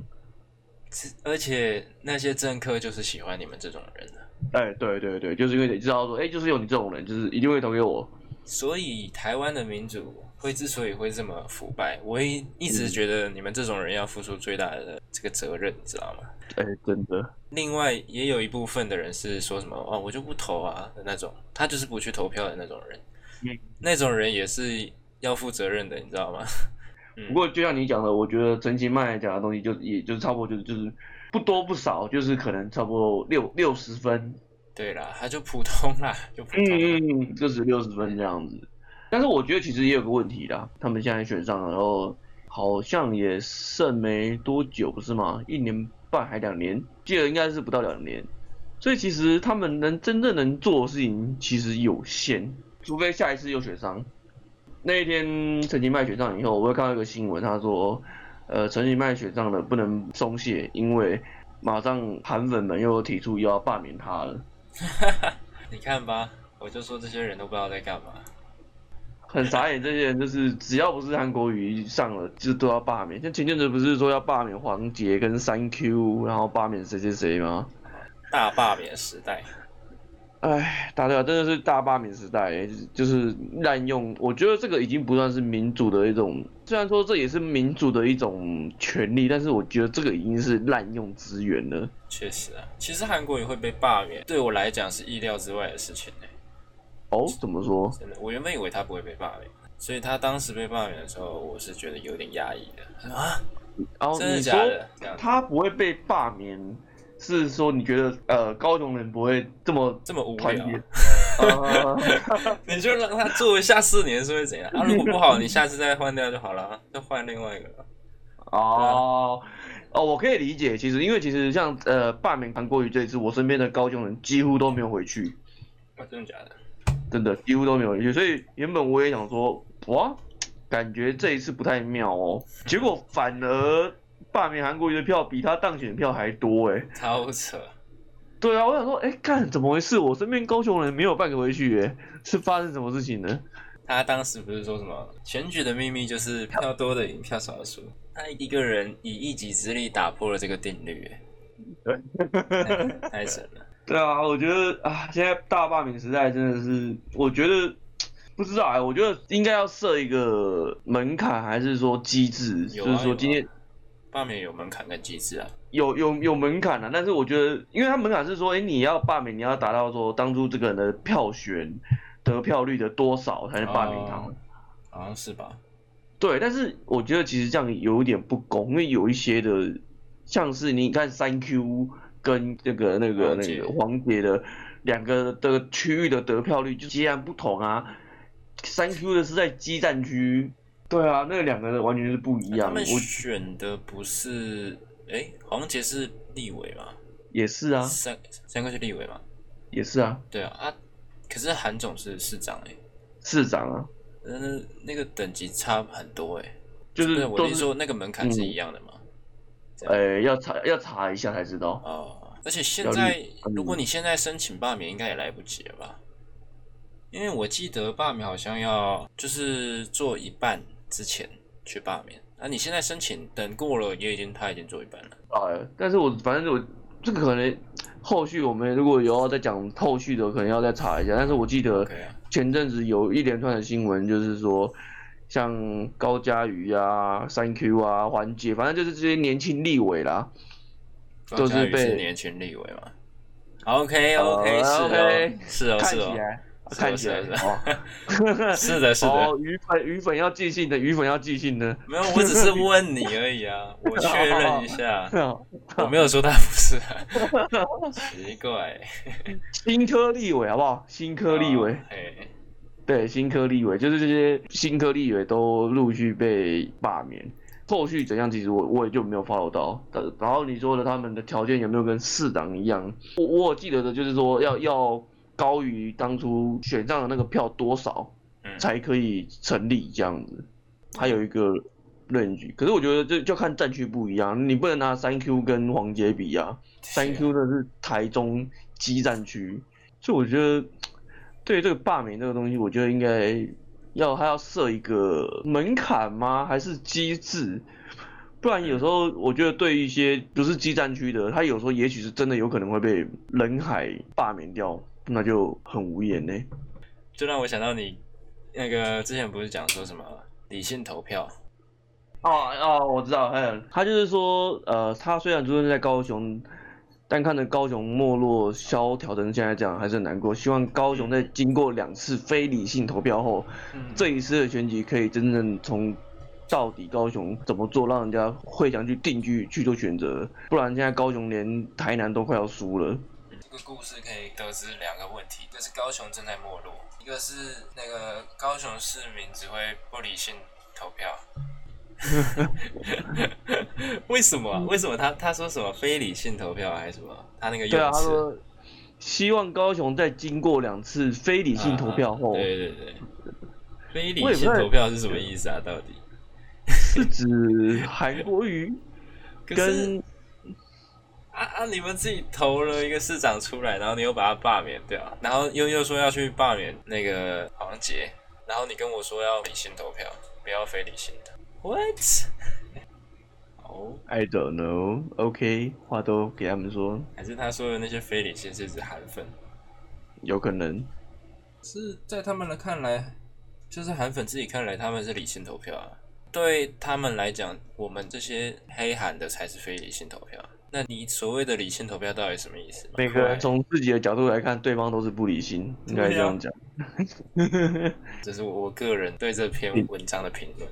而且那些政客就是喜欢你们这种人的。哎，对对对，就是因为你知道说，哎，就是有你这种人，就是一定会投给我。所以台湾的民主会之所以会这么腐败，我一一直觉得你们这种人要付出最大的这个责任，你知道吗？哎，真的。另外也有一部分的人是说什么哦，我就不投啊的那种，他就是不去投票的那种人。嗯，那种人也是要负责任的，你知道吗？不过就像你讲的，我觉得陈其迈讲的东西就也就是差不多就是就是不多不少，就是可能差不多六六十分。对啦，他就普通啦，就普通。嗯嗯，就是六十分这样子。但是我觉得其实也有个问题啦，他们现在选上了，然后好像也剩没多久，不是吗？一年半还两年，记得应该是不到两年。所以其实他们能真正能做的事情其实有限，除非下一次又选上。那一天陈其迈雪仗以后，我会看到一个新闻，他说，呃，陈其迈雪仗的不能松懈，因为马上韩粉们又提出要罢免他了。你看吧，我就说这些人都不知道在干嘛，很傻眼。这些人就是只要不是韩国瑜上了，就都要罢免。像前阵子不是说要罢免黄杰跟三 Q，然后罢免谁谁谁吗？大罢免时代。哎，大家真的是大罢免时代，就是滥用。我觉得这个已经不算是民主的一种，虽然说这也是民主的一种权利，但是我觉得这个已经是滥用资源了。确实啊，其实韩国也会被罢免，对我来讲是意料之外的事情呢。哦，怎么说？真的，我原本以为他不会被罢免，所以他当时被罢免的时候，我是觉得有点压抑的啊。哦，真的假的？他不会被罢免？是说你觉得呃高雄人不会这么这么无聊？你就让他做一下四年是会怎样？啊，如果不好，你下次再换掉就好了，再换另外一个。哦哦，我可以理解，其实因为其实像呃罢免韩国瑜这一次，我身边的高雄人几乎都没有回去。啊，真的假的？真的几乎都没有回去，所以原本我也想说，哇，感觉这一次不太妙哦，结果反而。罢免韩国瑜的票比他当选的票还多哎，超扯。对啊，我想说，哎，干怎么回事？我身边高雄人没有半个回去，哎，是发生什么事情呢？他当时不是说什么选举的秘密就是票多的赢，票少的输。他一个人以一己之力打破了这个定律，哎，对，太神了。对啊，我觉得啊，现在大罢免时代真的是，我觉得不知道哎，我觉得应该要设一个门槛，还是说机制，就是说今天。罢免有门槛跟机制啊，有有有门槛啊，但是我觉得，因为他门槛是说，哎，你要罢免，你要达到说当初这个人的票选得票率的多少才能罢免他，好像是吧？对，但是我觉得其实这样有一点不公，因为有一些的，像是你看三 Q 跟那个那个那个黄杰的两个的区域的得票率就截然不同啊，三 Q 的是在基站区。对啊，那两个人完全是不一样。他们选的不是，哎，黄杰是立委嘛？也是啊。三三个是立委嘛？也是啊。对啊啊！可是韩总是市长哎。市长啊。嗯，那个等级差很多哎。就是我是说那个门槛是一样的嘛？呃，要查要查一下才知道。哦，而且现在如果你现在申请罢免，应该也来不及了吧？因为我记得罢免好像要就是做一半。之前去罢免，那你现在申请等过了，也已经他已经做一半了。啊，但是我反正我这个可能后续我们如果有要再讲后续的，可能要再查一下。但是我记得前阵子有一连串的新闻，就是说像高嘉瑜啊、三 Q 啊、环姐，反正就是这些年轻立委啦，都是被年轻立委嘛。OK OK 是哦是哦是哦。看起来哦，是的，是的。哦，鱼粉，鱼粉要寄信的，鱼粉要寄信的。没有，我只是问你而已啊，我确认一下。我没有说他不是。奇怪。新科立委好不好？新科立委。对，新科立委就是这些新科立委都陆续被罢免，后续怎样？其实我我也就没有 follow 到。然后你说的他们的条件有没有跟市长一样？我我记得的就是说要要。高于当初选上的那个票多少，才可以成立这样子，还有一个论据。可是我觉得这就看战区不一样，你不能拿三 Q 跟黄杰比啊，三 Q 的是台中基战区，所以我觉得对这个罢免这个东西，我觉得应该要还要设一个门槛吗？还是机制？不然有时候我觉得对一些不是基战区的，他有时候也许是真的有可能会被人海罢免掉。那就很无言呢，就让我想到你那个之前不是讲说什么理性投票？哦哦，我知道，嗯，他就是说，呃，他虽然出生在高雄，但看着高雄没落萧条成现在这样，还是很难过。希望高雄在经过两次非理性投票后，这一次的选举可以真正从到底高雄怎么做，让人家会想去定居去做选择？不然现在高雄连台南都快要输了。这个故事可以得知两个问题：，一个是高雄正在没落，一个是那个高雄市民只会不理性投票。为什么？为什么他他说什么非理性投票还是什么？他那个对啊，他说希望高雄在经过两次非理性投票后，对对对，非理性投票是什么意思啊？到底？是指韩国瑜 跟啊啊！你们自己投了一个市长出来，然后你又把他罢免掉，然后又又说要去罢免那个黄杰，然后你跟我说要理性投票，不要非理性的。What？哦，I don't know。OK，话都给他们说。还是他说的那些非理性是指韩粉？有可能。是在他们的看来，就是韩粉自己看来，他们是理性投票啊。对他们来讲，我们这些黑韩的才是非理性投票。那你所谓的理性投票到底什么意思？每个人从自己的角度来看，对方都是不理性，应该这样讲。这是我个人对这篇文章的评论。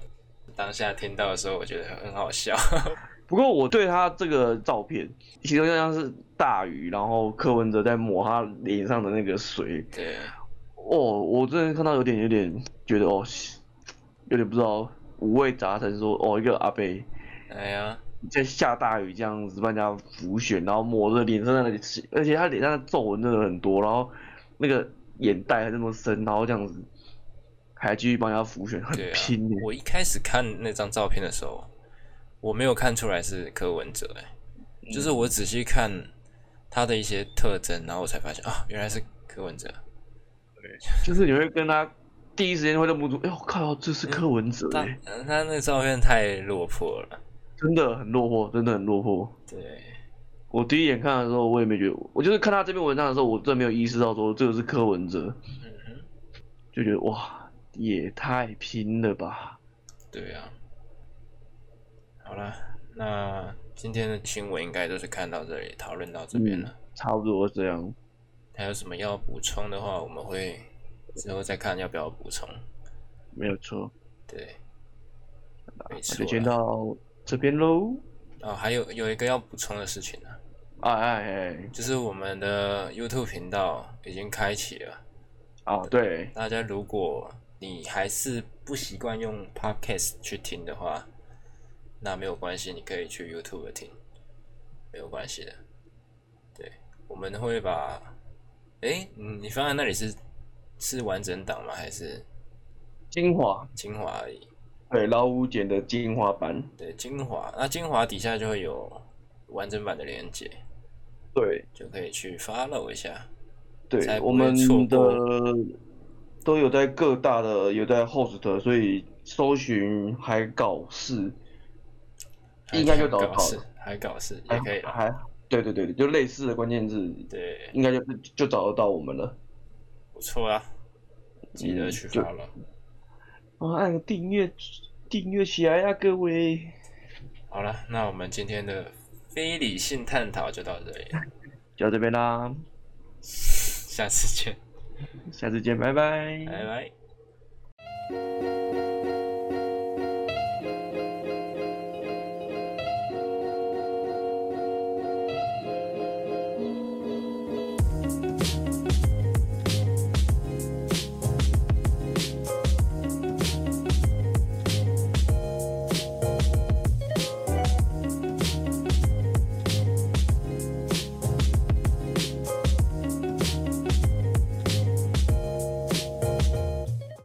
当下听到的时候，我觉得很好笑。不过我对他这个照片，其中像是大雨，然后柯文哲在抹他脸上的那个水。对。哦，我真的看到有点有点觉得哦，有点不知道。五味杂陈，说哦，一个阿贝，哎呀，在下大雨这样子帮人家浮选，然后抹着脸上那里，而且他脸上的皱纹真的很多，然后那个眼袋还那么深，然后这样子还继续帮人家浮选，很拼。我一开始看那张照片的时候，我没有看出来是柯文哲，哎，就是我仔细看他的一些特征，然后我才发现啊，原来是柯文哲。对，就是你会跟他。第一时间会认不出，哎我靠，这是柯文哲哎！他那照片太落魄了，真的很落魄，真的很落魄。对，我第一眼看的时候，我也没觉得，我就是看他这篇文章的时候，我真的没有意识到说这个是柯文哲，就觉得哇，也太拼了吧。对啊，好了，那今天的新闻应该都是看到这里，讨论到这边了，差不多这样。还有什么要补充的话，我们会。之后再看要不要补充，没有错，对，没错，就先到这边喽。哦，还有有一个要补充的事情呢，哎哎哎，就是我们的 YouTube 频道已经开启了。哦，对，大家如果你还是不习惯用 Podcast 去听的话，那没有关系，你可以去 YouTube 听，没有关系的。对，我们会把，哎，你放在那里是？是完整档吗？还是精华？精华而已。对，老五剪的精华版。对，精华。那精华底下就会有完整版的连接。对，就可以去 follow 一下。对，我们的都有在各大的有在 host，所以搜寻海搞事应该就找到。海搞事也可以。还对对对对，就类似的关键字。对，应该就就找得到我们了。不错啊，记得去发了。啊，按个订阅，订阅起来呀，各位。好了，那我们今天的非理性探讨就到这里，就到这边啦。下次见，下次见，拜拜，拜拜。